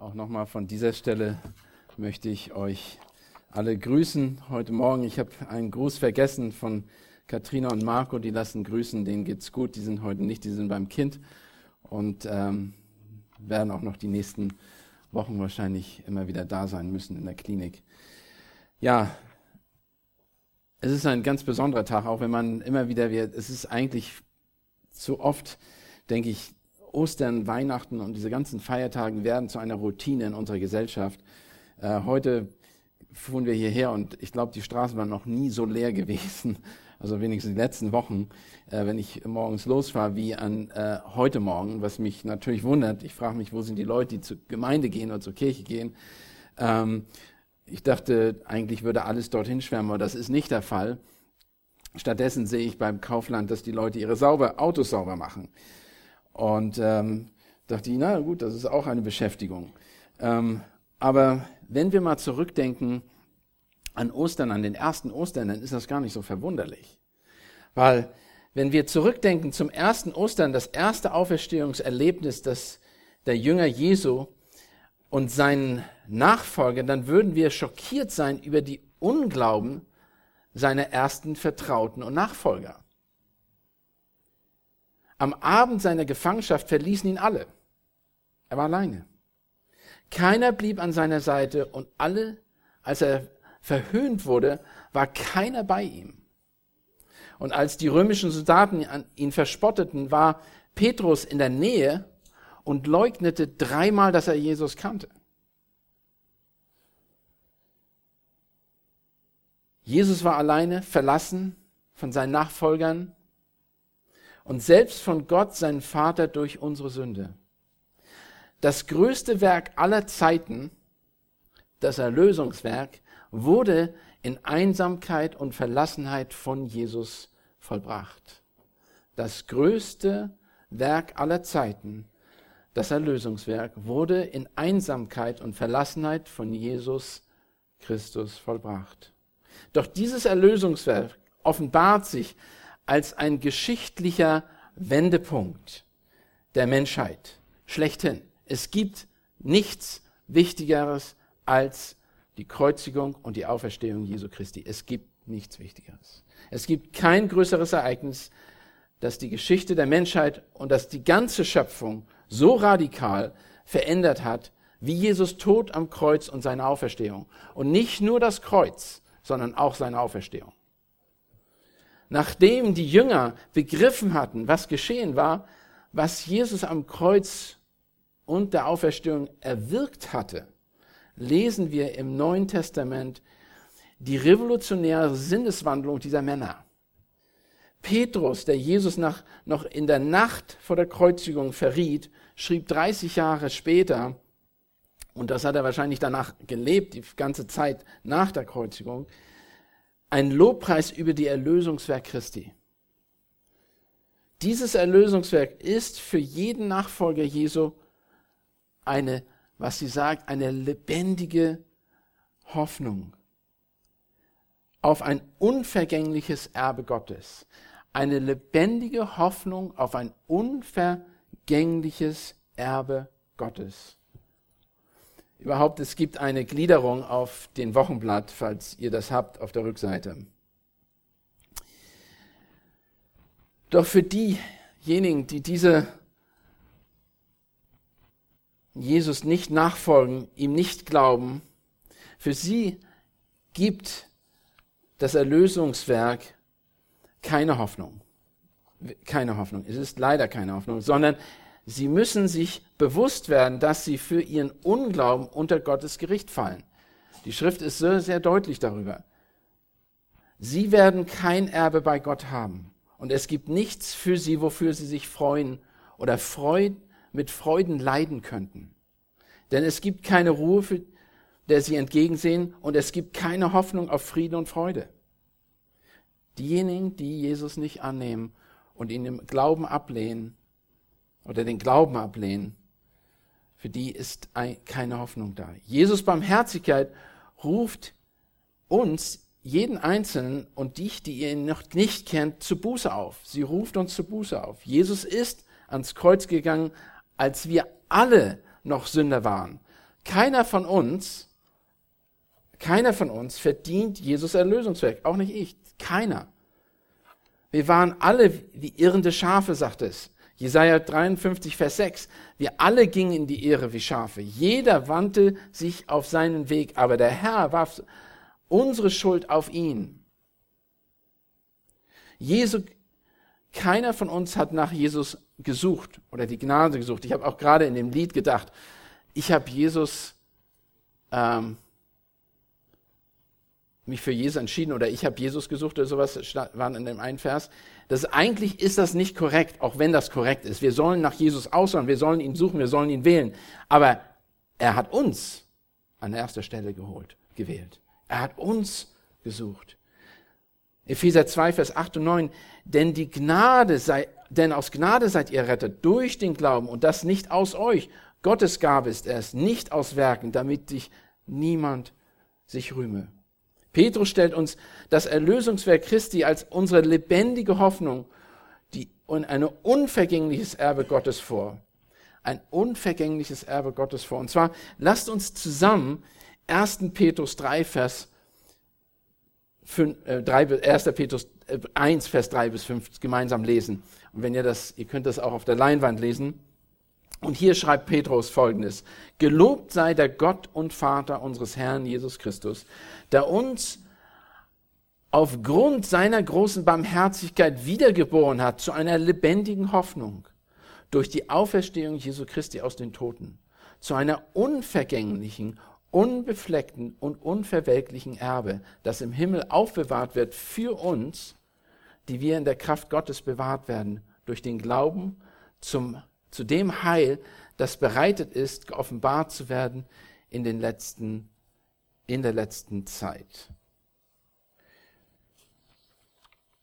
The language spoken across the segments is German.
Auch nochmal von dieser Stelle möchte ich euch alle grüßen heute Morgen. Ich habe einen Gruß vergessen von Katrina und Marco, die lassen grüßen, denen geht's gut, die sind heute nicht, die sind beim Kind und ähm, werden auch noch die nächsten Wochen wahrscheinlich immer wieder da sein müssen in der Klinik. Ja, es ist ein ganz besonderer Tag, auch wenn man immer wieder wird, es ist eigentlich zu oft, denke ich, Ostern, Weihnachten und diese ganzen Feiertage werden zu einer Routine in unserer Gesellschaft. Äh, heute fuhren wir hierher und ich glaube, die Straßen waren noch nie so leer gewesen, also wenigstens die letzten Wochen, äh, wenn ich morgens losfahre, wie an äh, heute Morgen, was mich natürlich wundert. Ich frage mich, wo sind die Leute, die zur Gemeinde gehen oder zur Kirche gehen. Ähm, ich dachte, eigentlich würde alles dorthin schwärmen, aber das ist nicht der Fall. Stattdessen sehe ich beim Kaufland, dass die Leute ihre sauber, Autos sauber machen. Und ähm, dachte ich, na gut, das ist auch eine Beschäftigung. Ähm, aber wenn wir mal zurückdenken an Ostern, an den ersten Ostern, dann ist das gar nicht so verwunderlich. Weil wenn wir zurückdenken zum ersten Ostern, das erste Auferstehungserlebnis des, der Jünger Jesu und seinen Nachfolgern, dann würden wir schockiert sein über die Unglauben seiner ersten Vertrauten und Nachfolger. Am Abend seiner Gefangenschaft verließen ihn alle. Er war alleine. Keiner blieb an seiner Seite und alle, als er verhöhnt wurde, war keiner bei ihm. Und als die römischen Soldaten ihn verspotteten, war Petrus in der Nähe und leugnete dreimal, dass er Jesus kannte. Jesus war alleine, verlassen von seinen Nachfolgern und selbst von Gott, seinem Vater, durch unsere Sünde das größte Werk aller Zeiten, das Erlösungswerk, wurde in Einsamkeit und Verlassenheit von Jesus vollbracht. Das größte Werk aller Zeiten, das Erlösungswerk, wurde in Einsamkeit und Verlassenheit von Jesus Christus vollbracht. Doch dieses Erlösungswerk offenbart sich als ein geschichtlicher Wendepunkt der Menschheit schlechthin. Es gibt nichts Wichtigeres als die Kreuzigung und die Auferstehung Jesu Christi. Es gibt nichts Wichtigeres. Es gibt kein größeres Ereignis, das die Geschichte der Menschheit und das die ganze Schöpfung so radikal verändert hat, wie Jesus Tod am Kreuz und seine Auferstehung. Und nicht nur das Kreuz, sondern auch seine Auferstehung. Nachdem die Jünger begriffen hatten, was geschehen war, was Jesus am Kreuz und der Auferstehung erwirkt hatte, lesen wir im Neuen Testament die revolutionäre Sinneswandlung dieser Männer. Petrus, der Jesus nach, noch in der Nacht vor der Kreuzigung verriet, schrieb 30 Jahre später, und das hat er wahrscheinlich danach gelebt, die ganze Zeit nach der Kreuzigung, ein Lobpreis über die Erlösungswerk Christi. Dieses Erlösungswerk ist für jeden Nachfolger Jesu eine, was sie sagt, eine lebendige Hoffnung auf ein unvergängliches Erbe Gottes. Eine lebendige Hoffnung auf ein unvergängliches Erbe Gottes. Überhaupt, es gibt eine Gliederung auf den Wochenblatt, falls ihr das habt, auf der Rückseite. Doch für diejenigen, die diese Jesus nicht nachfolgen, ihm nicht glauben, für sie gibt das Erlösungswerk keine Hoffnung. Keine Hoffnung. Es ist leider keine Hoffnung, sondern sie müssen sich bewusst werden, dass sie für ihren Unglauben unter Gottes Gericht fallen. Die Schrift ist sehr, sehr deutlich darüber. Sie werden kein Erbe bei Gott haben. Und es gibt nichts für sie, wofür sie sich freuen oder freuen mit Freuden leiden könnten. Denn es gibt keine Ruhe, für, der sie entgegensehen, und es gibt keine Hoffnung auf Frieden und Freude. Diejenigen, die Jesus nicht annehmen und ihn im Glauben ablehnen oder den Glauben ablehnen, für die ist keine Hoffnung da. Jesus Barmherzigkeit ruft uns, jeden Einzelnen und dich, die ihr ihn noch nicht kennt, zu Buße auf. Sie ruft uns zu Buße auf. Jesus ist ans Kreuz gegangen als wir alle noch Sünder waren. Keiner von uns, keiner von uns verdient Jesus Erlösungswerk, auch nicht ich, keiner. Wir waren alle wie irrende Schafe, sagt es. Jesaja 53, Vers 6. Wir alle gingen in die Irre wie Schafe. Jeder wandte sich auf seinen Weg, aber der Herr warf unsere Schuld auf ihn. Jesu, keiner von uns hat nach Jesus gesucht oder die Gnade gesucht. Ich habe auch gerade in dem Lied gedacht, ich habe Jesus ähm, mich für Jesus entschieden oder ich habe Jesus gesucht oder sowas, waren in dem einen Vers. Das eigentlich ist das nicht korrekt, auch wenn das korrekt ist. Wir sollen nach Jesus ausschauen, wir sollen ihn suchen, wir sollen ihn wählen. Aber er hat uns an erster Stelle geholt, gewählt. Er hat uns gesucht. Epheser 2, Vers 8 und 9. Denn die Gnade sei, denn aus Gnade seid ihr rettet durch den Glauben und das nicht aus euch. Gottes Gabe ist es, nicht aus Werken, damit sich niemand sich rühme. Petrus stellt uns das Erlösungswerk Christi als unsere lebendige Hoffnung die, und ein unvergängliches Erbe Gottes vor. Ein unvergängliches Erbe Gottes vor. Und zwar lasst uns zusammen 1. Petrus 3, Vers 5, äh, 3, 1. Petrus 1, äh, Vers 3 bis 5 gemeinsam lesen. Und wenn ihr das, ihr könnt das auch auf der Leinwand lesen. Und hier schreibt Petrus folgendes. Gelobt sei der Gott und Vater unseres Herrn Jesus Christus, der uns aufgrund seiner großen Barmherzigkeit wiedergeboren hat zu einer lebendigen Hoffnung durch die Auferstehung Jesu Christi aus den Toten, zu einer unvergänglichen, unbefleckten und unverwelklichen Erbe, das im Himmel aufbewahrt wird für uns, die wir in der Kraft Gottes bewahrt werden, durch den Glauben zum zu dem Heil, das bereitet ist, geoffenbart zu werden in, den letzten, in der letzten Zeit.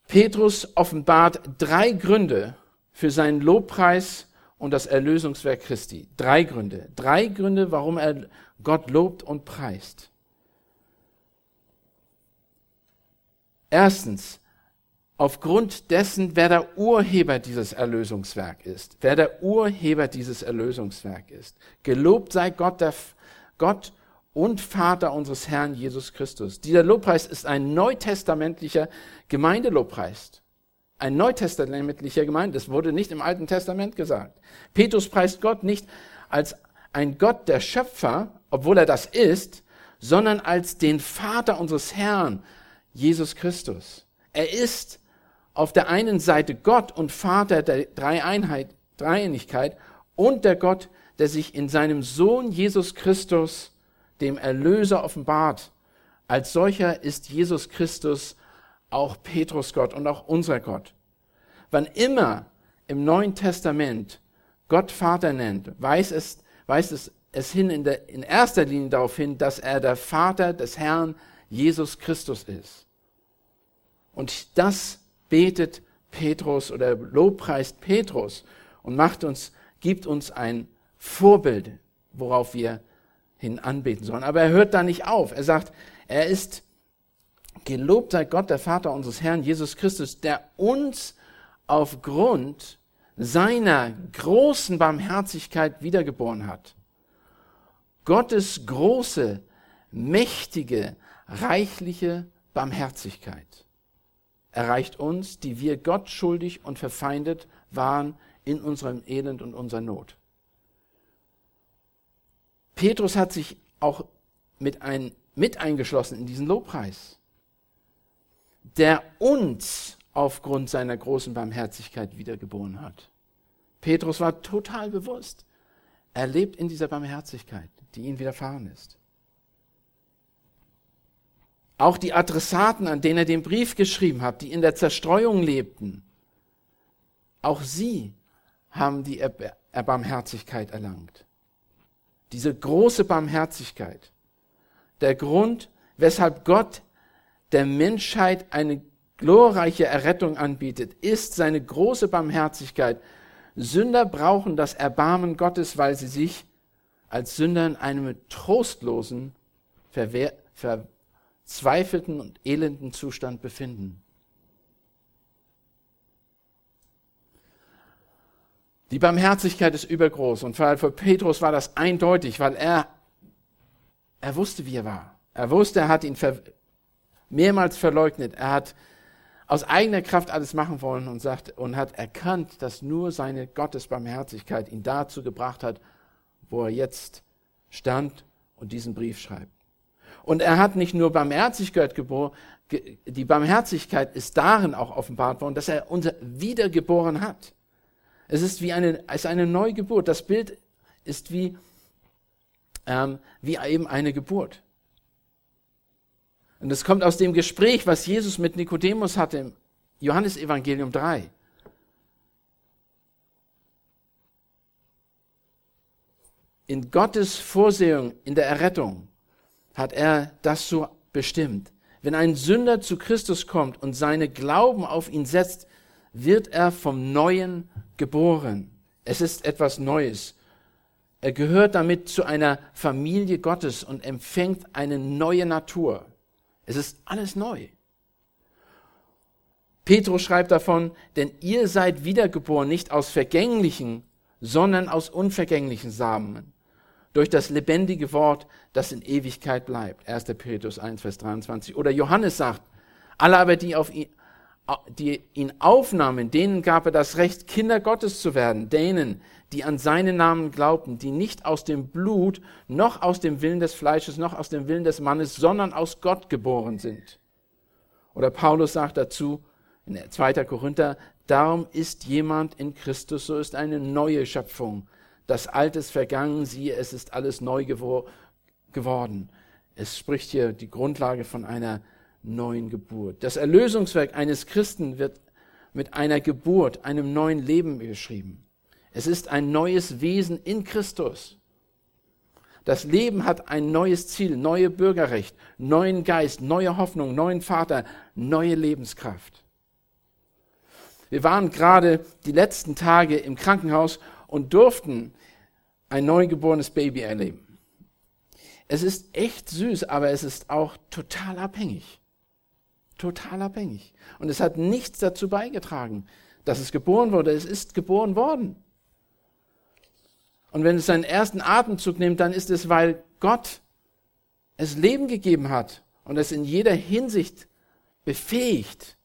Petrus offenbart drei Gründe für seinen Lobpreis und das Erlösungswerk Christi. Drei Gründe. Drei Gründe, warum er Gott lobt und preist. Erstens, aufgrund dessen, wer der Urheber dieses Erlösungswerk ist, wer der Urheber dieses Erlösungswerk ist. Gelobt sei Gott, der Gott und Vater unseres Herrn Jesus Christus. Dieser Lobpreis ist ein neutestamentlicher Gemeindelobpreis. Ein neutestamentlicher Gemeinde. Das wurde nicht im Alten Testament gesagt. Petrus preist Gott nicht als ein Gott der Schöpfer, obwohl er das ist, sondern als den Vater unseres Herrn, Jesus Christus. Er ist auf der einen Seite Gott und Vater der Dreieinheit, Dreieinigkeit und der Gott, der sich in seinem Sohn Jesus Christus, dem Erlöser, offenbart. Als solcher ist Jesus Christus auch Petrus Gott und auch unser Gott. Wann immer im Neuen Testament Gott Vater nennt, weiß es, weist es, es hin in, der, in erster Linie darauf hin, dass er der Vater des Herrn Jesus Christus ist. Und das betet Petrus oder lobpreist Petrus und macht uns, gibt uns ein Vorbild, worauf wir hin anbeten sollen. Aber er hört da nicht auf. Er sagt, er ist gelobt sei Gott, der Vater unseres Herrn Jesus Christus, der uns aufgrund seiner großen Barmherzigkeit wiedergeboren hat. Gottes große, mächtige, reichliche Barmherzigkeit erreicht uns, die wir Gott schuldig und verfeindet waren in unserem Elend und unserer Not. Petrus hat sich auch mit, ein, mit eingeschlossen in diesen Lobpreis, der uns aufgrund seiner großen Barmherzigkeit wiedergeboren hat. Petrus war total bewusst, er lebt in dieser Barmherzigkeit, die ihm widerfahren ist. Auch die Adressaten, an denen er den Brief geschrieben hat, die in der Zerstreuung lebten, auch sie haben die Erbarmherzigkeit erlangt. Diese große Barmherzigkeit. Der Grund, weshalb Gott der Menschheit eine glorreiche Errettung anbietet, ist seine große Barmherzigkeit. Sünder brauchen das Erbarmen Gottes, weil sie sich als Sünder in einem trostlosen, verwehr, ver, verzweifelten und elenden Zustand befinden. Die Barmherzigkeit ist übergroß und für Petrus war das eindeutig, weil er er wusste, wie er war. Er wusste, er hat ihn ver mehrmals verleugnet. Er hat aus eigener Kraft alles machen wollen und sagt und hat erkannt, dass nur seine Gottesbarmherzigkeit ihn dazu gebracht hat, wo er jetzt stand und diesen Brief schreibt. Und er hat nicht nur Barmherzigkeit geboren, die Barmherzigkeit ist darin auch offenbart worden, dass er uns wiedergeboren hat. Es ist wie eine, es ist eine Neugeburt. Das Bild ist wie, ähm, wie eben eine Geburt. Und es kommt aus dem Gespräch, was Jesus mit Nikodemus hatte im Johannesevangelium 3. In Gottes Vorsehung, in der Errettung, hat er das so bestimmt. Wenn ein Sünder zu Christus kommt und seine Glauben auf ihn setzt, wird er vom Neuen geboren. Es ist etwas Neues. Er gehört damit zu einer Familie Gottes und empfängt eine neue Natur. Es ist alles neu. Petrus schreibt davon, denn ihr seid wiedergeboren nicht aus vergänglichen, sondern aus unvergänglichen Samen, durch das lebendige Wort, das in Ewigkeit bleibt. 1. Petrus 1, Vers 23. Oder Johannes sagt, alle aber, die, auf ihn, die ihn aufnahmen, denen gab er das Recht, Kinder Gottes zu werden, denen, die an seinen Namen glaubten, die nicht aus dem Blut, noch aus dem Willen des Fleisches, noch aus dem Willen des Mannes, sondern aus Gott geboren sind. Oder Paulus sagt dazu in 2. Korinther, darum ist jemand in Christus, so ist eine neue Schöpfung. Das Alte ist vergangen, siehe, es ist alles neu geworden. Es spricht hier die Grundlage von einer neuen Geburt. Das Erlösungswerk eines Christen wird mit einer Geburt, einem neuen Leben beschrieben. Es ist ein neues Wesen in Christus. Das Leben hat ein neues Ziel, neue Bürgerrecht, neuen Geist, neue Hoffnung, neuen Vater, neue Lebenskraft. Wir waren gerade die letzten Tage im Krankenhaus und durften ein neugeborenes Baby erleben. Es ist echt süß, aber es ist auch total abhängig. Total abhängig. Und es hat nichts dazu beigetragen, dass es geboren wurde. Es ist geboren worden. Und wenn es seinen ersten Atemzug nimmt, dann ist es, weil Gott es Leben gegeben hat und es in jeder Hinsicht befähigt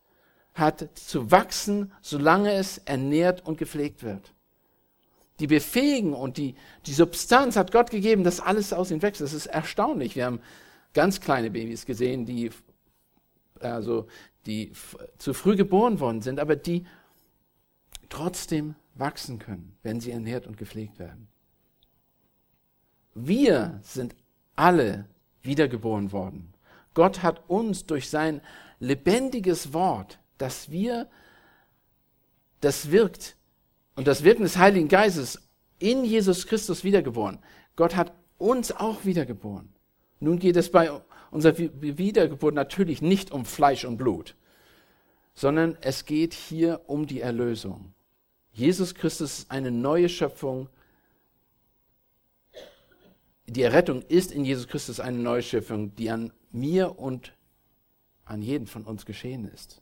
hat zu wachsen, solange es ernährt und gepflegt wird. Die Befähigen und die, die Substanz hat Gott gegeben, dass alles aus ihm wächst. Das ist erstaunlich. Wir haben ganz kleine Babys gesehen, die, also, die zu früh geboren worden sind, aber die trotzdem wachsen können, wenn sie ernährt und gepflegt werden. Wir sind alle wiedergeboren worden. Gott hat uns durch sein lebendiges Wort, das wir, das wirkt, und das Wirken des Heiligen Geistes in Jesus Christus wiedergeboren. Gott hat uns auch wiedergeboren. Nun geht es bei unserer Wiedergeburt natürlich nicht um Fleisch und Blut, sondern es geht hier um die Erlösung. Jesus Christus ist eine neue Schöpfung die Errettung ist in Jesus Christus eine Neuschöpfung, die an mir und an jeden von uns geschehen ist.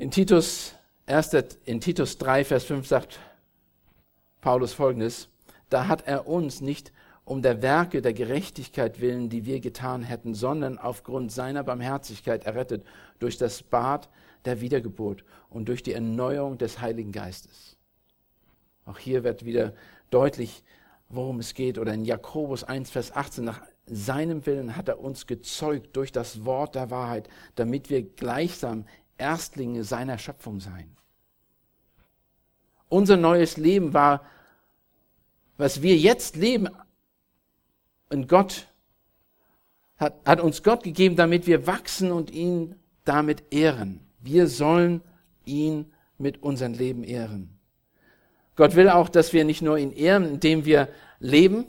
In Titus, 1, in Titus 3, Vers 5 sagt Paulus folgendes, da hat er uns nicht um der Werke der Gerechtigkeit willen, die wir getan hätten, sondern aufgrund seiner Barmherzigkeit errettet durch das Bad der Wiedergeburt und durch die Erneuerung des Heiligen Geistes. Auch hier wird wieder deutlich, worum es geht. Oder in Jakobus 1, Vers 18, nach seinem Willen hat er uns gezeugt durch das Wort der Wahrheit, damit wir gleichsam Erstlinge seiner Schöpfung seien. Unser neues Leben war, was wir jetzt leben, und Gott hat, hat uns Gott gegeben, damit wir wachsen und ihn damit ehren. Wir sollen ihn mit unserem Leben ehren. Gott will auch, dass wir nicht nur ihn ehren, indem wir leben,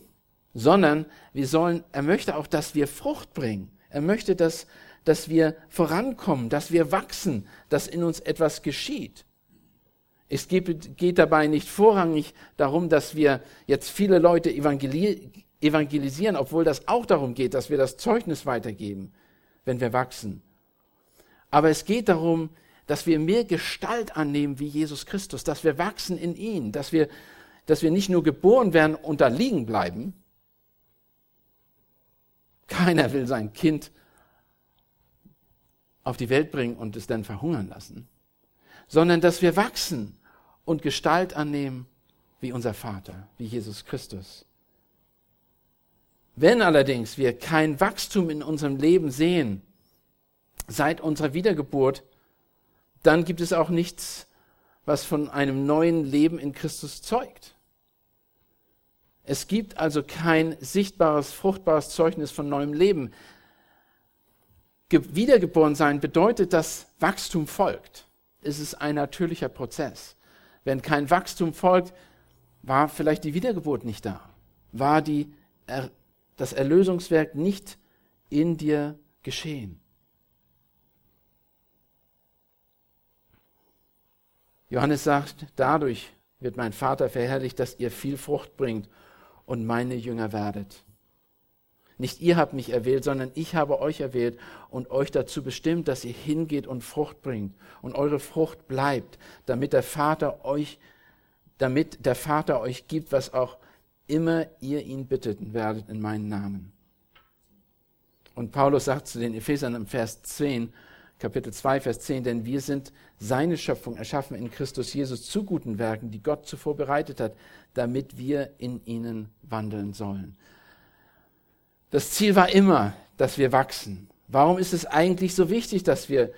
sondern wir sollen, er möchte auch, dass wir Frucht bringen. Er möchte, dass, dass wir vorankommen, dass wir wachsen, dass in uns etwas geschieht. Es geht, dabei nicht vorrangig darum, dass wir jetzt viele Leute evangelisieren, obwohl das auch darum geht, dass wir das Zeugnis weitergeben, wenn wir wachsen. Aber es geht darum, dass wir mehr Gestalt annehmen wie Jesus Christus, dass wir wachsen in ihn, dass wir, dass wir nicht nur geboren werden und da liegen bleiben. Keiner will sein Kind auf die Welt bringen und es dann verhungern lassen, sondern dass wir wachsen und Gestalt annehmen wie unser Vater, wie Jesus Christus. Wenn allerdings wir kein Wachstum in unserem Leben sehen, seit unserer Wiedergeburt, dann gibt es auch nichts, was von einem neuen Leben in Christus zeugt. Es gibt also kein sichtbares, fruchtbares Zeugnis von neuem Leben. Wiedergeboren sein bedeutet, dass Wachstum folgt. Es ist ein natürlicher Prozess. Wenn kein Wachstum folgt, war vielleicht die Wiedergeburt nicht da. War die, das Erlösungswerk nicht in dir geschehen. Johannes sagt, dadurch wird mein Vater verherrlicht, dass ihr viel Frucht bringt und meine Jünger werdet. Nicht ihr habt mich erwählt, sondern ich habe euch erwählt und euch dazu bestimmt, dass ihr hingeht und Frucht bringt und eure Frucht bleibt, damit der Vater euch, damit der Vater euch gibt, was auch immer ihr ihn bittet werdet in meinen Namen. Und Paulus sagt zu den Ephesern im Vers 10, Kapitel 2, Vers 10, denn wir sind seine Schöpfung erschaffen in Christus Jesus zu guten Werken, die Gott zuvor bereitet hat, damit wir in ihnen wandeln sollen. Das Ziel war immer, dass wir wachsen. Warum ist es eigentlich so wichtig, dass wir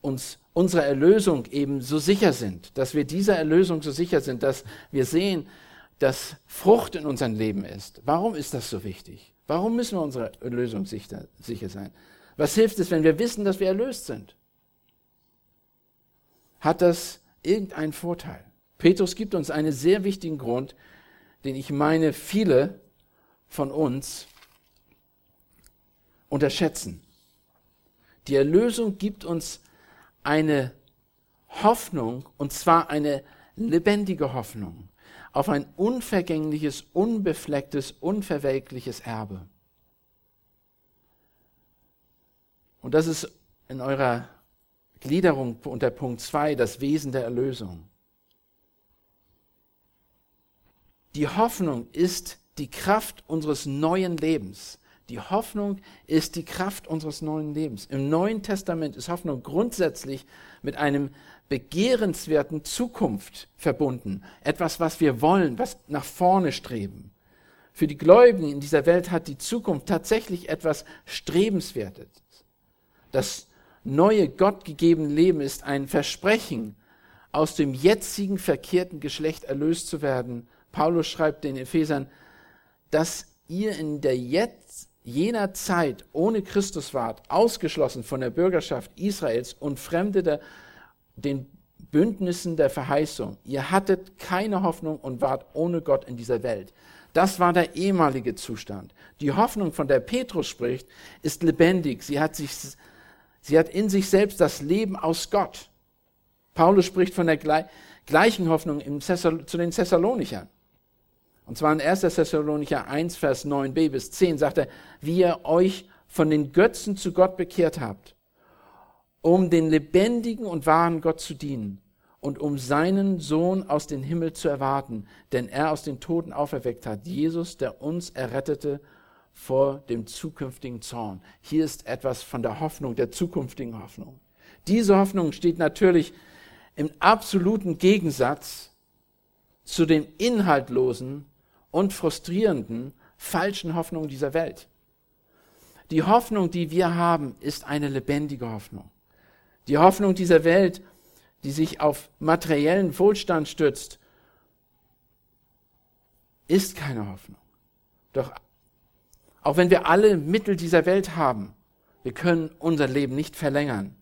uns unserer Erlösung eben so sicher sind, dass wir dieser Erlösung so sicher sind, dass wir sehen, dass Frucht in unserem Leben ist? Warum ist das so wichtig? Warum müssen wir unserer Erlösung sicher, sicher sein? Was hilft es, wenn wir wissen, dass wir erlöst sind? Hat das irgendeinen Vorteil? Petrus gibt uns einen sehr wichtigen Grund, den ich meine, viele von uns unterschätzen. Die Erlösung gibt uns eine Hoffnung, und zwar eine lebendige Hoffnung, auf ein unvergängliches, unbeflecktes, unverwelkliches Erbe. Und das ist in eurer Gliederung unter Punkt 2 das Wesen der Erlösung. Die Hoffnung ist die Kraft unseres neuen Lebens. Die Hoffnung ist die Kraft unseres neuen Lebens. Im Neuen Testament ist Hoffnung grundsätzlich mit einem begehrenswerten Zukunft verbunden. Etwas, was wir wollen, was nach vorne streben. Für die Gläubigen in dieser Welt hat die Zukunft tatsächlich etwas Strebenswertes. Das neue gottgegebene Leben ist ein Versprechen, aus dem jetzigen verkehrten Geschlecht erlöst zu werden. Paulus schreibt den Ephesern, dass ihr in der jetzt jener Zeit ohne Christus wart, ausgeschlossen von der Bürgerschaft Israels und Fremde der, den Bündnissen der Verheißung. Ihr hattet keine Hoffnung und wart ohne Gott in dieser Welt. Das war der ehemalige Zustand. Die Hoffnung, von der Petrus spricht, ist lebendig. Sie hat sich Sie hat in sich selbst das Leben aus Gott. Paulus spricht von der gleichen Hoffnung zu den Thessalonichern. Und zwar in 1. Thessalonicher 1, Vers 9b bis 10 sagt er, wie ihr euch von den Götzen zu Gott bekehrt habt, um den lebendigen und wahren Gott zu dienen und um seinen Sohn aus dem Himmel zu erwarten, denn er aus den Toten auferweckt hat, Jesus, der uns errettete vor dem zukünftigen Zorn. Hier ist etwas von der Hoffnung, der zukünftigen Hoffnung. Diese Hoffnung steht natürlich im absoluten Gegensatz zu den inhaltlosen und frustrierenden falschen Hoffnungen dieser Welt. Die Hoffnung, die wir haben, ist eine lebendige Hoffnung. Die Hoffnung dieser Welt, die sich auf materiellen Wohlstand stützt, ist keine Hoffnung. Doch auch wenn wir alle Mittel dieser Welt haben, wir können unser Leben nicht verlängern.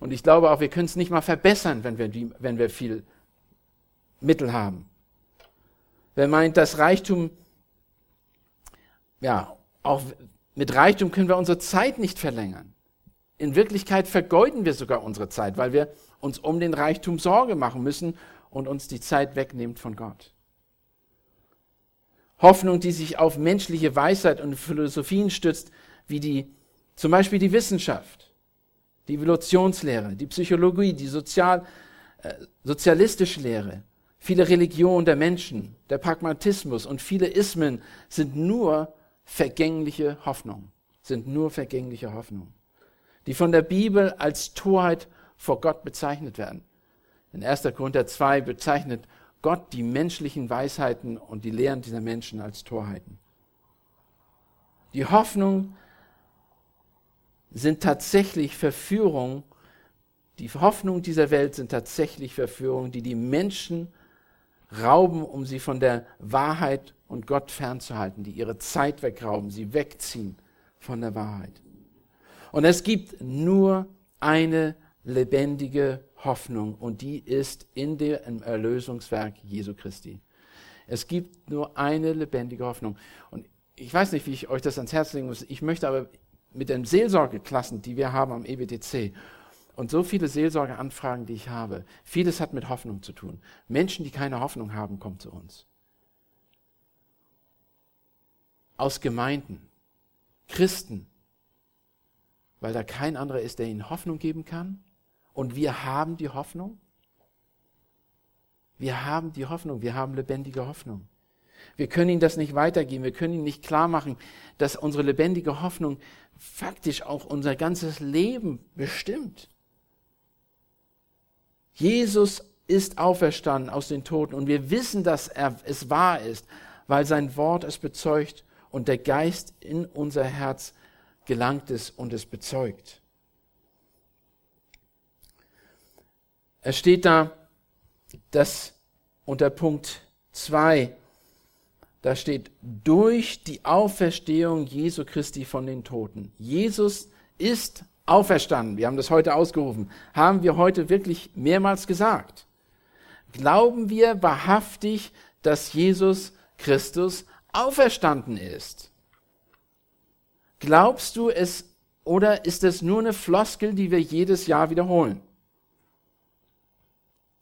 Und ich glaube auch, wir können es nicht mal verbessern, wenn wir, die, wenn wir viel Mittel haben. Wer meint, dass Reichtum, ja, auch mit Reichtum können wir unsere Zeit nicht verlängern. In Wirklichkeit vergeuden wir sogar unsere Zeit, weil wir uns um den Reichtum Sorge machen müssen und uns die Zeit wegnimmt von Gott. Hoffnung, die sich auf menschliche Weisheit und Philosophien stützt, wie die, zum Beispiel die Wissenschaft, die Evolutionslehre, die Psychologie, die Sozial, äh, sozialistische Lehre, Viele Religionen der Menschen, der Pragmatismus und viele Ismen sind nur vergängliche Hoffnung, sind nur vergängliche Hoffnung, die von der Bibel als Torheit vor Gott bezeichnet werden. In 1. Korinther 2 bezeichnet Gott die menschlichen Weisheiten und die Lehren dieser Menschen als Torheiten. Die Hoffnung sind tatsächlich Verführungen, die Hoffnung dieser Welt sind tatsächlich Verführungen, die die Menschen rauben, um sie von der Wahrheit und Gott fernzuhalten, die ihre Zeit wegrauben, sie wegziehen von der Wahrheit. Und es gibt nur eine lebendige Hoffnung und die ist in dem Erlösungswerk Jesu Christi. Es gibt nur eine lebendige Hoffnung. Und ich weiß nicht, wie ich euch das ans Herz legen muss. Ich möchte aber mit den Seelsorgeklassen, die wir haben am EBTC, und so viele Seelsorgeanfragen, die ich habe, vieles hat mit Hoffnung zu tun. Menschen, die keine Hoffnung haben, kommen zu uns. Aus Gemeinden, Christen, weil da kein anderer ist, der ihnen Hoffnung geben kann. Und wir haben die Hoffnung. Wir haben die Hoffnung, wir haben lebendige Hoffnung. Wir können ihnen das nicht weitergeben, wir können ihnen nicht klar machen, dass unsere lebendige Hoffnung faktisch auch unser ganzes Leben bestimmt. Jesus ist auferstanden aus den Toten und wir wissen, dass er, es wahr ist, weil sein Wort es bezeugt und der Geist in unser Herz gelangt ist und es bezeugt. Es steht da, dass unter Punkt 2, da steht, durch die Auferstehung Jesu Christi von den Toten. Jesus ist auferstanden, wir haben das heute ausgerufen, haben wir heute wirklich mehrmals gesagt. Glauben wir wahrhaftig, dass Jesus Christus auferstanden ist? Glaubst du es oder ist es nur eine Floskel, die wir jedes Jahr wiederholen?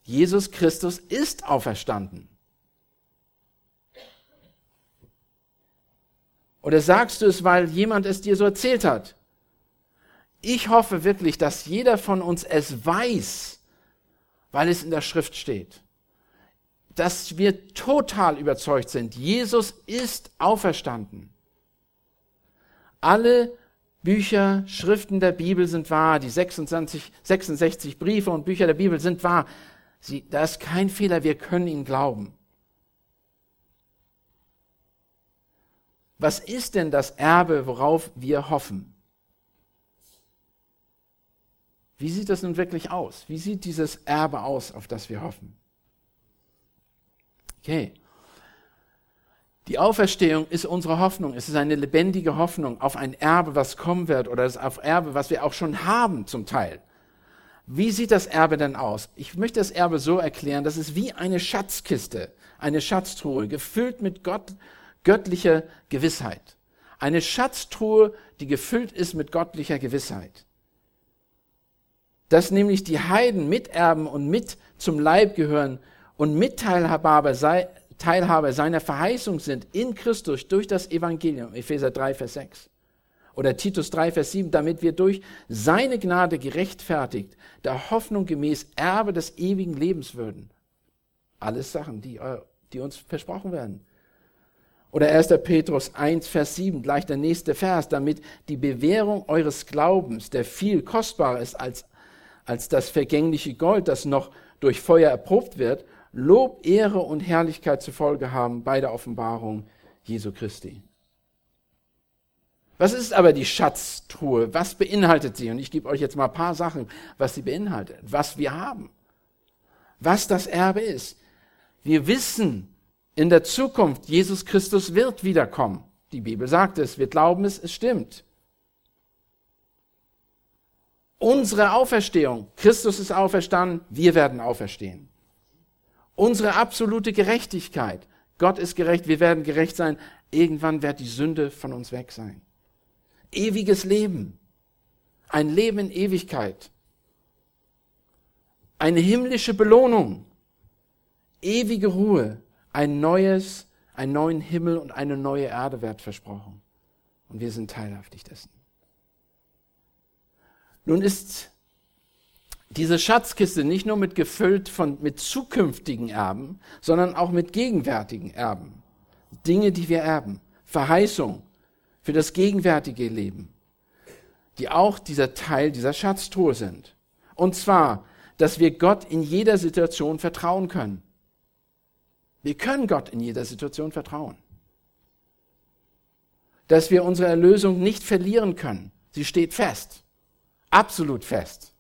Jesus Christus ist auferstanden. Oder sagst du es, weil jemand es dir so erzählt hat? Ich hoffe wirklich, dass jeder von uns es weiß, weil es in der Schrift steht. Dass wir total überzeugt sind, Jesus ist auferstanden. Alle Bücher, Schriften der Bibel sind wahr, die 26, 66 Briefe und Bücher der Bibel sind wahr. Sie, da ist kein Fehler, wir können ihn glauben. Was ist denn das Erbe, worauf wir hoffen? Wie sieht das nun wirklich aus? Wie sieht dieses Erbe aus, auf das wir hoffen? Okay. Die Auferstehung ist unsere Hoffnung. Es ist eine lebendige Hoffnung auf ein Erbe, was kommen wird, oder auf Erbe, was wir auch schon haben zum Teil. Wie sieht das Erbe denn aus? Ich möchte das Erbe so erklären, das ist wie eine Schatzkiste, eine Schatztruhe, gefüllt mit Gott, göttlicher Gewissheit. Eine Schatztruhe, die gefüllt ist mit göttlicher Gewissheit dass nämlich die Heiden Miterben und mit zum Leib gehören und Mitteilhaber sei, Teilhaber seiner Verheißung sind in Christus durch das Evangelium, Epheser 3, Vers 6. Oder Titus 3, Vers 7, damit wir durch seine Gnade gerechtfertigt, der Hoffnung gemäß Erbe des ewigen Lebens würden. Alles Sachen, die, äh, die uns versprochen werden. Oder 1. Petrus 1, Vers 7, gleich der nächste Vers, damit die Bewährung eures Glaubens, der viel kostbarer ist als als das vergängliche Gold, das noch durch Feuer erprobt wird, Lob, Ehre und Herrlichkeit zur Folge haben bei der Offenbarung Jesu Christi. Was ist aber die Schatztruhe? Was beinhaltet sie? Und ich gebe euch jetzt mal ein paar Sachen, was sie beinhaltet, was wir haben, was das Erbe ist. Wir wissen in der Zukunft, Jesus Christus wird wiederkommen. Die Bibel sagt es, wir glauben es, es stimmt unsere Auferstehung. Christus ist auferstanden, wir werden auferstehen. Unsere absolute Gerechtigkeit. Gott ist gerecht, wir werden gerecht sein. Irgendwann wird die Sünde von uns weg sein. Ewiges Leben. Ein Leben in Ewigkeit. Eine himmlische Belohnung. Ewige Ruhe. Ein neues, einen neuen Himmel und eine neue Erde wird versprochen. Und wir sind teilhaftig dessen. Nun ist diese Schatzkiste nicht nur mit gefüllt von, mit zukünftigen Erben, sondern auch mit gegenwärtigen Erben. Dinge, die wir erben. Verheißung für das gegenwärtige Leben, die auch dieser Teil dieser Schatztruhe sind. Und zwar, dass wir Gott in jeder Situation vertrauen können. Wir können Gott in jeder Situation vertrauen. Dass wir unsere Erlösung nicht verlieren können. Sie steht fest. Absolut fest.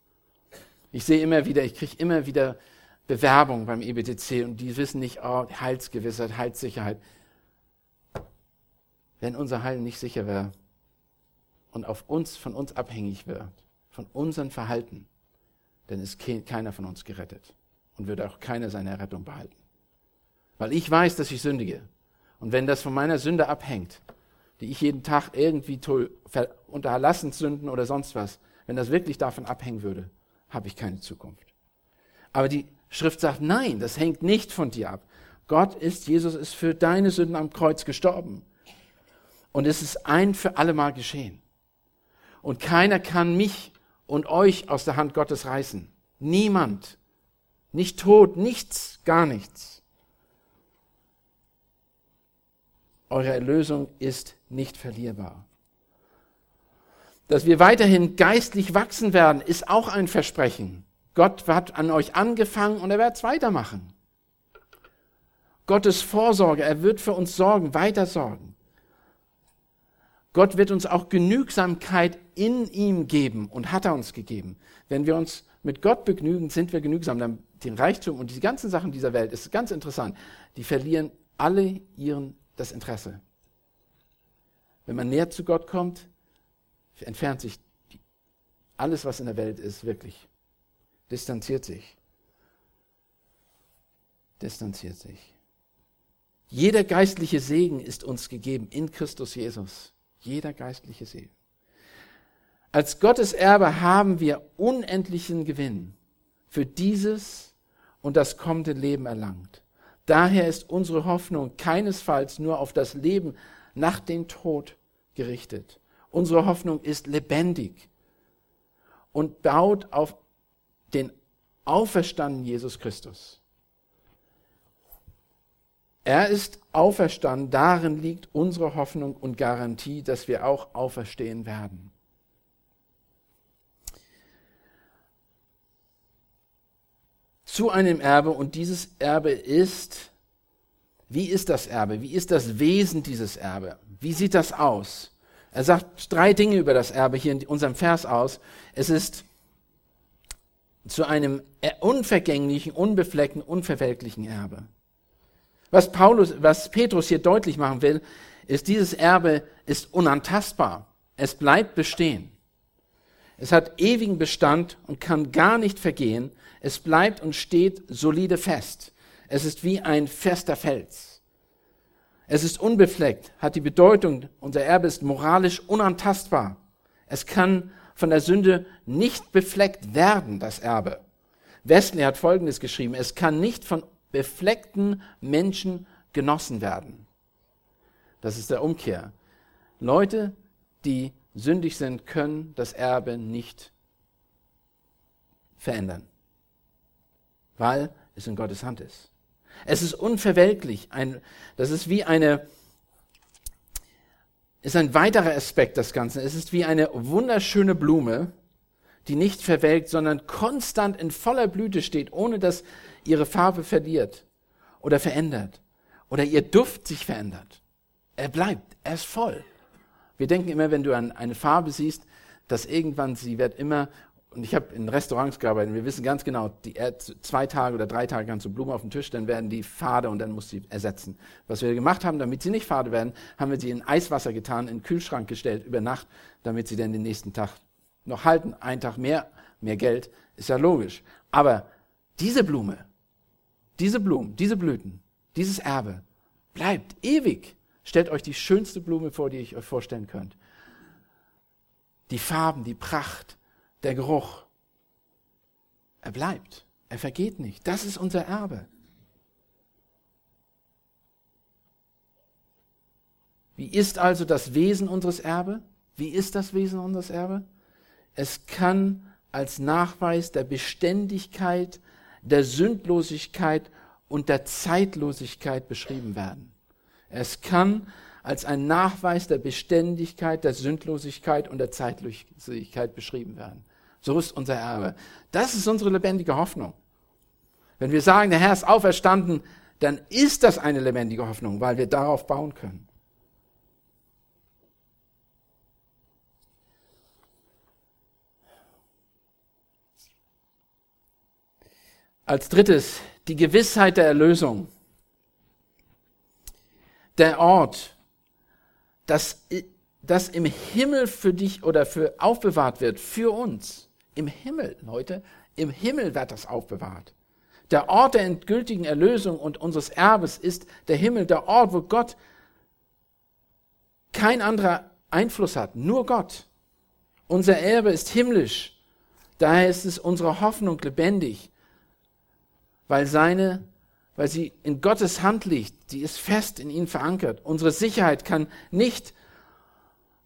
Ich sehe immer wieder, ich kriege immer wieder Bewerbungen beim EBTC und die wissen nicht, oh, Heilsgewissheit, Heilssicherheit. Wenn unser Heil nicht sicher wäre und auf uns, von uns abhängig wird, von unserem Verhalten, dann ist keiner von uns gerettet und würde auch keiner seine Rettung behalten. Weil ich weiß, dass ich sündige. Und wenn das von meiner Sünde abhängt, die ich jeden Tag irgendwie unterlassen sünden oder sonst was, wenn das wirklich davon abhängen würde, habe ich keine Zukunft. Aber die Schrift sagt, nein, das hängt nicht von dir ab. Gott ist, Jesus ist für deine Sünden am Kreuz gestorben. Und es ist ein für alle Mal geschehen. Und keiner kann mich und euch aus der Hand Gottes reißen. Niemand. Nicht tot, nichts, gar nichts. Eure Erlösung ist nicht verlierbar. Dass wir weiterhin geistlich wachsen werden, ist auch ein Versprechen. Gott hat an euch angefangen und er wird es weitermachen. Gottes Vorsorge, er wird für uns sorgen, weiter sorgen. Gott wird uns auch Genügsamkeit in ihm geben und hat er uns gegeben. Wenn wir uns mit Gott begnügen, sind wir genügsam. Dann den Reichtum und die ganzen Sachen dieser Welt ist ganz interessant. Die verlieren alle ihren das Interesse. Wenn man näher zu Gott kommt, entfernt sich alles, was in der Welt ist, wirklich. Distanziert sich. Distanziert sich. Jeder geistliche Segen ist uns gegeben in Christus Jesus. Jeder geistliche Segen. Als Gottes Erbe haben wir unendlichen Gewinn für dieses und das kommende Leben erlangt. Daher ist unsere Hoffnung keinesfalls nur auf das Leben nach dem Tod gerichtet, Unsere Hoffnung ist lebendig und baut auf den auferstandenen Jesus Christus. Er ist auferstanden, darin liegt unsere Hoffnung und Garantie, dass wir auch auferstehen werden. Zu einem Erbe und dieses Erbe ist, wie ist das Erbe? Wie ist das Wesen dieses Erbe? Wie sieht das aus? Er sagt drei Dinge über das Erbe hier in unserem Vers aus. Es ist zu einem unvergänglichen, unbefleckten, unverwelklichen Erbe. Was Paulus, was Petrus hier deutlich machen will, ist, dieses Erbe ist unantastbar. Es bleibt bestehen. Es hat ewigen Bestand und kann gar nicht vergehen. Es bleibt und steht solide fest. Es ist wie ein fester Fels. Es ist unbefleckt, hat die Bedeutung, unser Erbe ist moralisch unantastbar. Es kann von der Sünde nicht befleckt werden, das Erbe. Wesley hat Folgendes geschrieben, es kann nicht von befleckten Menschen genossen werden. Das ist der Umkehr. Leute, die sündig sind, können das Erbe nicht verändern, weil es in Gottes Hand ist. Es ist unverwelklich. Ein, das ist wie eine, ist ein weiterer Aspekt des Ganzen. Es ist wie eine wunderschöne Blume, die nicht verwelkt, sondern konstant in voller Blüte steht, ohne dass ihre Farbe verliert oder verändert oder ihr Duft sich verändert. Er bleibt, er ist voll. Wir denken immer, wenn du eine Farbe siehst, dass irgendwann sie wird immer und ich habe in Restaurants gearbeitet, und wir wissen ganz genau, die, zwei Tage oder drei Tage kannst du Blumen auf den Tisch, dann werden die fade und dann musst du sie ersetzen. Was wir gemacht haben, damit sie nicht fade werden, haben wir sie in Eiswasser getan, in den Kühlschrank gestellt über Nacht, damit sie dann den nächsten Tag noch halten. Ein Tag mehr, mehr Geld, ist ja logisch. Aber diese Blume, diese Blumen, diese Blüten, dieses Erbe bleibt ewig. Stellt euch die schönste Blume vor, die ich euch vorstellen könnt. Die Farben, die Pracht, der Geruch. Er bleibt. Er vergeht nicht. Das ist unser Erbe. Wie ist also das Wesen unseres Erbe? Wie ist das Wesen unseres Erbe? Es kann als Nachweis der Beständigkeit, der Sündlosigkeit und der Zeitlosigkeit beschrieben werden. Es kann als ein Nachweis der Beständigkeit, der Sündlosigkeit und der Zeitlosigkeit beschrieben werden. So ist unser Erbe. Das ist unsere lebendige Hoffnung. Wenn wir sagen, der Herr ist auferstanden, dann ist das eine lebendige Hoffnung, weil wir darauf bauen können. Als drittes die Gewissheit der Erlösung. Der Ort, das, das im Himmel für dich oder für aufbewahrt wird, für uns. Im Himmel, Leute, im Himmel wird das aufbewahrt. Der Ort der endgültigen Erlösung und unseres Erbes ist der Himmel, der Ort, wo Gott kein anderer Einfluss hat, nur Gott. Unser Erbe ist himmlisch. Daher ist es unsere Hoffnung lebendig, weil seine, weil sie in Gottes Hand liegt. Die ist fest in ihn verankert. Unsere Sicherheit kann nicht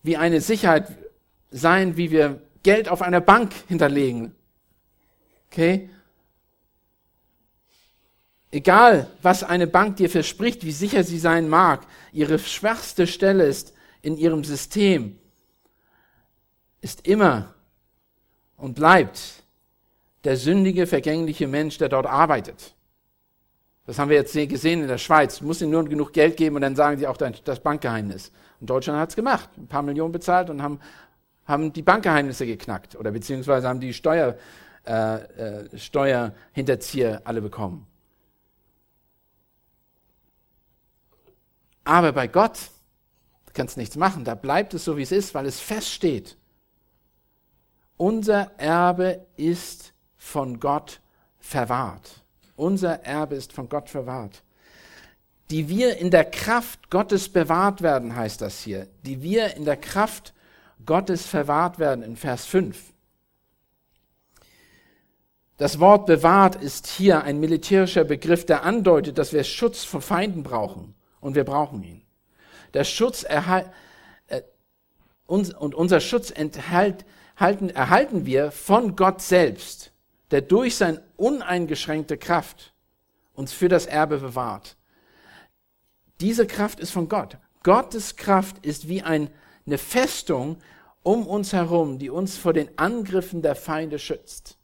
wie eine Sicherheit sein, wie wir Geld auf einer Bank hinterlegen. Okay? Egal, was eine Bank dir verspricht, wie sicher sie sein mag, ihre schwachste Stelle ist in ihrem System, ist immer und bleibt der sündige, vergängliche Mensch, der dort arbeitet. Das haben wir jetzt gesehen in der Schweiz. Du musst ihnen nur genug Geld geben und dann sagen sie auch das Bankgeheimnis. Und Deutschland hat es gemacht. Ein paar Millionen bezahlt und haben, haben die Bankgeheimnisse geknackt. Oder beziehungsweise haben die Steuer, äh, äh, Steuerhinterzieher alle bekommen. Aber bei Gott kannst nichts machen. Da bleibt es so, wie es ist, weil es feststeht. Unser Erbe ist von Gott verwahrt. Unser Erbe ist von Gott verwahrt. Die wir in der Kraft Gottes bewahrt werden, heißt das hier. Die wir in der Kraft Gottes verwahrt werden, in Vers 5. Das Wort bewahrt ist hier ein militärischer Begriff, der andeutet, dass wir Schutz vor Feinden brauchen. Und wir brauchen ihn. Der Schutz erhalt, äh, und unser Schutz enthalt, halten, erhalten wir von Gott selbst der durch seine uneingeschränkte Kraft uns für das Erbe bewahrt. Diese Kraft ist von Gott. Gottes Kraft ist wie ein, eine Festung um uns herum, die uns vor den Angriffen der Feinde schützt.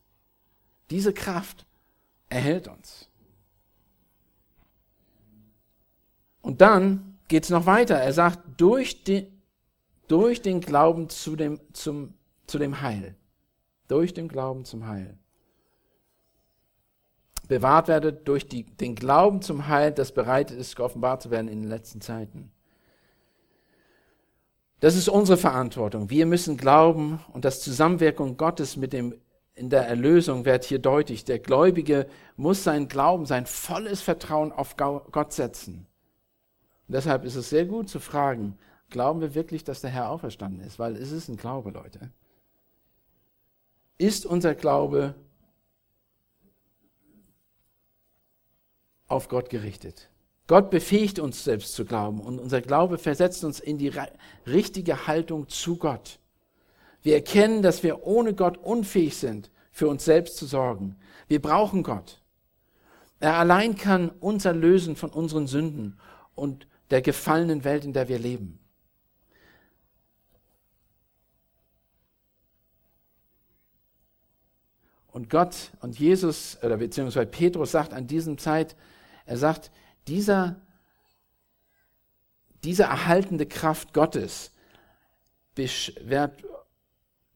Diese Kraft erhält uns. Und dann geht es noch weiter. Er sagt, durch, die, durch den Glauben zu dem, zum, zu dem Heil. Durch den Glauben zum Heil bewahrt werdet durch die, den Glauben zum Heil, das bereit ist, geoffenbart zu werden in den letzten Zeiten. Das ist unsere Verantwortung. Wir müssen glauben und das Zusammenwirkung Gottes mit dem in der Erlösung wird hier deutlich. Der Gläubige muss sein Glauben, sein volles Vertrauen auf Gott setzen. Und deshalb ist es sehr gut zu fragen, glauben wir wirklich, dass der Herr auferstanden ist? Weil es ist ein Glaube, Leute. Ist unser Glaube auf Gott gerichtet. Gott befähigt uns selbst zu glauben und unser Glaube versetzt uns in die richtige Haltung zu Gott. Wir erkennen, dass wir ohne Gott unfähig sind, für uns selbst zu sorgen. Wir brauchen Gott. Er allein kann uns erlösen von unseren Sünden und der gefallenen Welt, in der wir leben. Und Gott und Jesus, oder beziehungsweise Petrus sagt an diesem Zeit, er sagt, dieser, diese erhaltende Kraft Gottes wird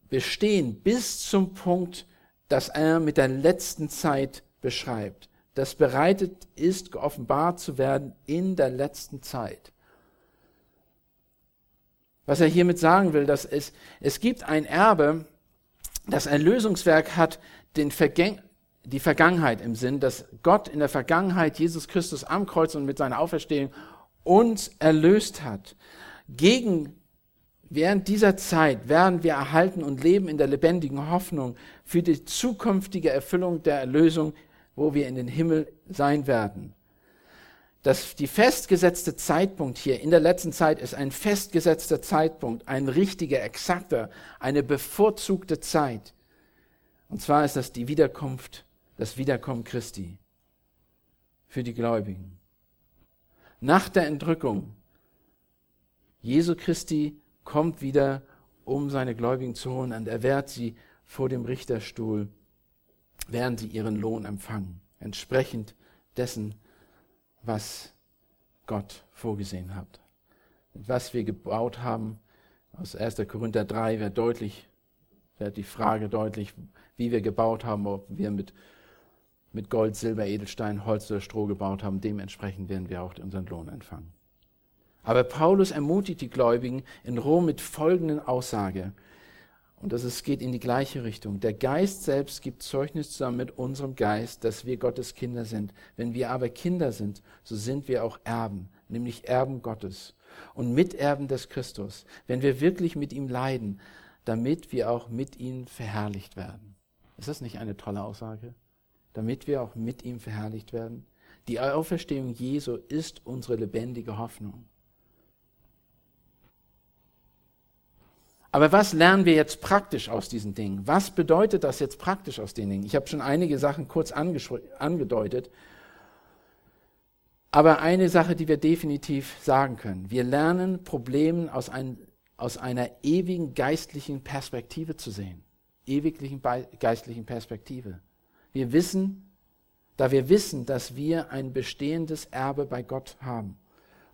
bestehen bis zum Punkt, dass er mit der letzten Zeit beschreibt. Das bereitet ist, geoffenbart zu werden in der letzten Zeit. Was er hiermit sagen will, dass es, es gibt ein Erbe, das Erlösungswerk hat den Vergäng, die Vergangenheit im Sinn, dass Gott in der Vergangenheit Jesus Christus am Kreuz und mit seiner Auferstehung uns erlöst hat. Gegen, während dieser Zeit werden wir erhalten und leben in der lebendigen Hoffnung für die zukünftige Erfüllung der Erlösung, wo wir in den Himmel sein werden. Das, die festgesetzte Zeitpunkt hier in der letzten Zeit ist ein festgesetzter Zeitpunkt, ein richtiger, exakter, eine bevorzugte Zeit Und zwar ist das die Wiederkunft, das Wiederkommen Christi für die Gläubigen. Nach der Entrückung Jesu Christi kommt wieder, um seine Gläubigen zu holen und er wehrt sie vor dem Richterstuhl, während sie ihren Lohn empfangen, entsprechend dessen, was Gott vorgesehen hat. Und was wir gebaut haben, aus 1. Korinther 3 wird deutlich, wird die Frage deutlich, wie wir gebaut haben, ob wir mit, mit Gold, Silber, Edelstein, Holz oder Stroh gebaut haben. Dementsprechend werden wir auch unseren Lohn empfangen. Aber Paulus ermutigt die Gläubigen in Rom mit folgenden Aussage. Und das ist, geht in die gleiche Richtung. Der Geist selbst gibt Zeugnis zusammen mit unserem Geist, dass wir Gottes Kinder sind. Wenn wir aber Kinder sind, so sind wir auch Erben, nämlich Erben Gottes und Miterben des Christus, wenn wir wirklich mit ihm leiden, damit wir auch mit ihm verherrlicht werden. Ist das nicht eine tolle Aussage? Damit wir auch mit ihm verherrlicht werden. Die Auferstehung Jesu ist unsere lebendige Hoffnung. Aber was lernen wir jetzt praktisch aus diesen Dingen? Was bedeutet das jetzt praktisch aus den Dingen? Ich habe schon einige Sachen kurz angedeutet. Aber eine Sache, die wir definitiv sagen können. Wir lernen Probleme aus, ein, aus einer ewigen geistlichen Perspektive zu sehen. Ewiglichen geistlichen Perspektive. Wir wissen, da wir wissen, dass wir ein bestehendes Erbe bei Gott haben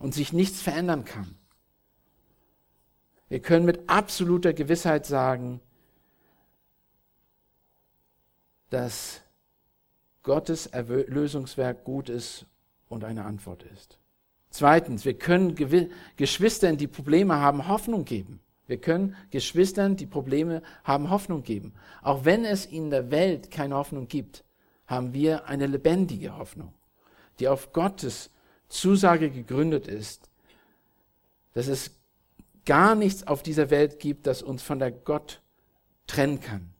und sich nichts verändern kann. Wir können mit absoluter Gewissheit sagen, dass Gottes Erlösungswerk gut ist und eine Antwort ist. Zweitens, wir können Geschwistern, die Probleme haben, Hoffnung geben. Wir können Geschwistern, die Probleme haben, Hoffnung geben. Auch wenn es in der Welt keine Hoffnung gibt, haben wir eine lebendige Hoffnung, die auf Gottes Zusage gegründet ist, dass es gar nichts auf dieser Welt gibt, das uns von der Gott trennen kann.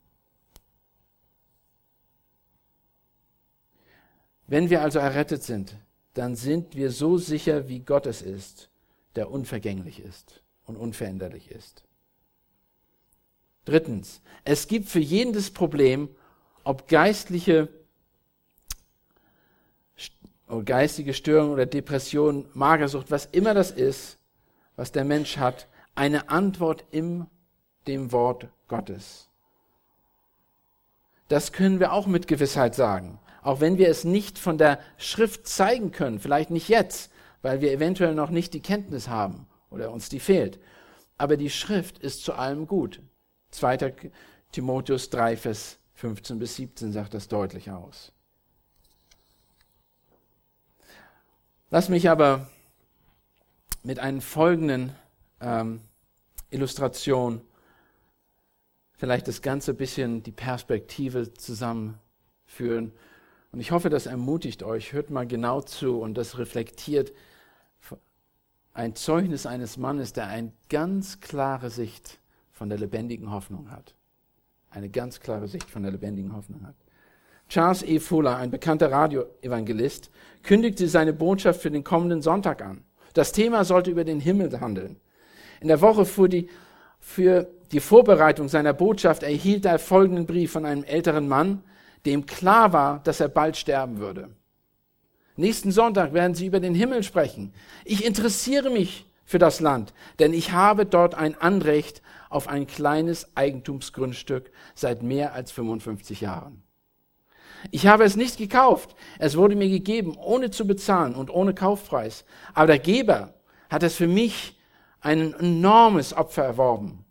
Wenn wir also errettet sind, dann sind wir so sicher, wie Gott es ist, der unvergänglich ist und unveränderlich ist. Drittens, es gibt für jedes Problem, ob geistliche geistige Störung oder Depression, Magersucht, was immer das ist, was der Mensch hat, eine Antwort in dem Wort Gottes. Das können wir auch mit Gewissheit sagen, auch wenn wir es nicht von der Schrift zeigen können, vielleicht nicht jetzt, weil wir eventuell noch nicht die Kenntnis haben oder uns die fehlt. Aber die Schrift ist zu allem gut. 2. Timotheus 3, Vers 15 bis 17 sagt das deutlich aus. Lass mich aber mit einem folgenden ähm, Illustration vielleicht das ganze bisschen die Perspektive zusammenführen. Und ich hoffe, das ermutigt euch. Hört mal genau zu und das reflektiert ein Zeugnis eines Mannes, der eine ganz klare Sicht von der lebendigen Hoffnung hat. Eine ganz klare Sicht von der lebendigen Hoffnung hat. Charles E. Fuller, ein bekannter Radioevangelist, kündigte seine Botschaft für den kommenden Sonntag an. Das Thema sollte über den Himmel handeln. In der Woche für die, für die Vorbereitung seiner Botschaft erhielt er folgenden Brief von einem älteren Mann, dem klar war, dass er bald sterben würde. Nächsten Sonntag werden sie über den Himmel sprechen. Ich interessiere mich für das Land, denn ich habe dort ein Anrecht auf ein kleines Eigentumsgrundstück seit mehr als 55 Jahren. Ich habe es nicht gekauft, es wurde mir gegeben, ohne zu bezahlen und ohne Kaufpreis. Aber der Geber hat es für mich ein enormes Opfer erworben.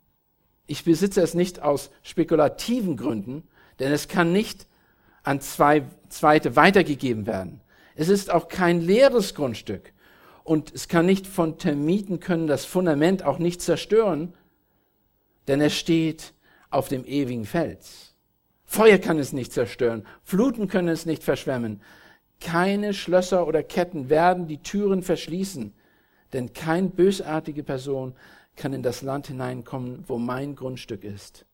Ich besitze es nicht aus spekulativen Gründen, denn es kann nicht an zwei Zweite weitergegeben werden. Es ist auch kein leeres Grundstück und es kann nicht von Termiten können das Fundament auch nicht zerstören, denn es steht auf dem ewigen Fels. Feuer kann es nicht zerstören, Fluten können es nicht verschwemmen. Keine Schlösser oder Ketten werden die Türen verschließen. Denn keine bösartige Person kann in das Land hineinkommen, wo mein Grundstück ist.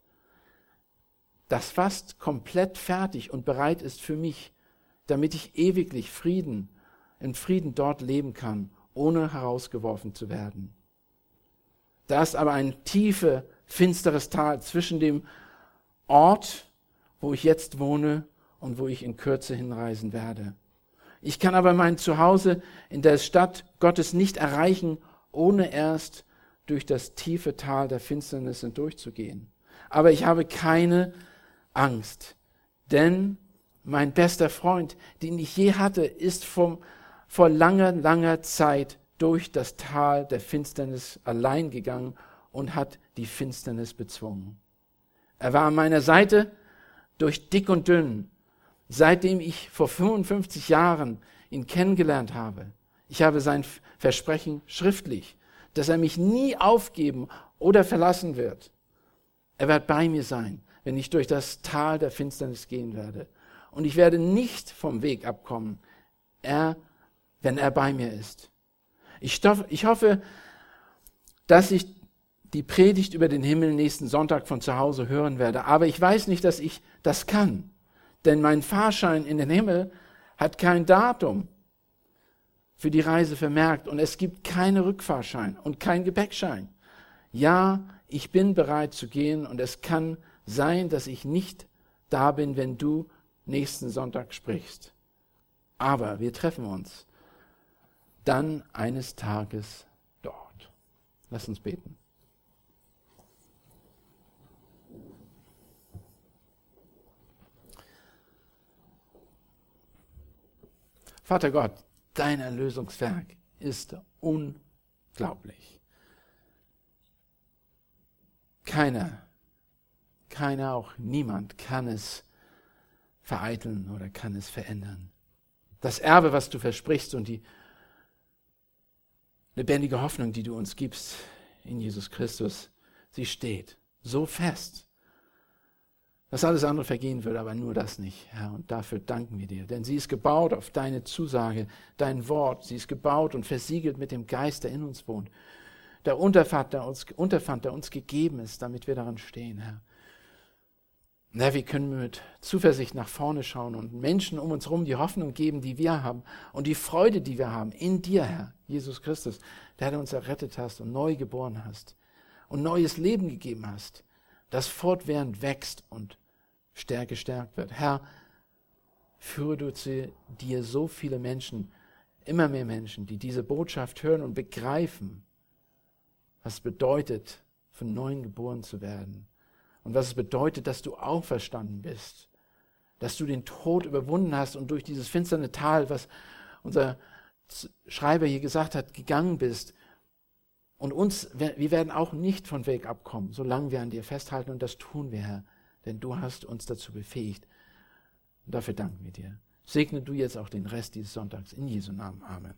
Das fast komplett fertig und bereit ist für mich, damit ich ewiglich Frieden, in Frieden dort leben kann, ohne herausgeworfen zu werden. Da ist aber ein tiefe, finsteres Tal zwischen dem Ort wo ich jetzt wohne und wo ich in Kürze hinreisen werde. Ich kann aber mein Zuhause in der Stadt Gottes nicht erreichen, ohne erst durch das tiefe Tal der Finsternis hindurchzugehen. Aber ich habe keine Angst, denn mein bester Freund, den ich je hatte, ist vom, vor langer, langer Zeit durch das Tal der Finsternis allein gegangen und hat die Finsternis bezwungen. Er war an meiner Seite durch dick und dünn, seitdem ich vor 55 Jahren ihn kennengelernt habe. Ich habe sein Versprechen schriftlich, dass er mich nie aufgeben oder verlassen wird. Er wird bei mir sein, wenn ich durch das Tal der Finsternis gehen werde. Und ich werde nicht vom Weg abkommen, er, wenn er bei mir ist. Ich, ich hoffe, dass ich die Predigt über den Himmel nächsten Sonntag von zu Hause hören werde. Aber ich weiß nicht, dass ich das kann. Denn mein Fahrschein in den Himmel hat kein Datum für die Reise vermerkt und es gibt keine Rückfahrschein und kein Gepäckschein. Ja, ich bin bereit zu gehen und es kann sein, dass ich nicht da bin, wenn du nächsten Sonntag sprichst. Aber wir treffen uns dann eines Tages dort. Lass uns beten. Vater Gott, dein Erlösungswerk ist unglaublich. Keiner, keiner auch niemand kann es vereiteln oder kann es verändern. Das Erbe, was du versprichst und die lebendige Hoffnung, die du uns gibst in Jesus Christus, sie steht so fest, dass alles andere vergehen wird, aber nur das nicht, Herr. Und dafür danken wir dir. Denn sie ist gebaut auf deine Zusage, dein Wort. Sie ist gebaut und versiegelt mit dem Geist, der in uns wohnt. Der Unterpfand, der uns, Unterpfand, der uns gegeben ist, damit wir daran stehen, Herr. Na, wir können mit Zuversicht nach vorne schauen und Menschen um uns herum die Hoffnung geben, die wir haben und die Freude, die wir haben in dir, Herr, Jesus Christus, der du uns errettet hast und neu geboren hast und neues Leben gegeben hast, das fortwährend wächst und stärker gestärkt wird. Herr, führe du zu dir so viele Menschen, immer mehr Menschen, die diese Botschaft hören und begreifen, was bedeutet, von neuem geboren zu werden und was es bedeutet, dass du auferstanden bist, dass du den Tod überwunden hast und durch dieses finsterne Tal, was unser Schreiber hier gesagt hat, gegangen bist. Und uns, wir werden auch nicht von Weg abkommen, solange wir an dir festhalten und das tun wir, Herr, denn du hast uns dazu befähigt. Und dafür danken wir dir. Segne du jetzt auch den Rest dieses Sonntags in Jesu Namen. Amen.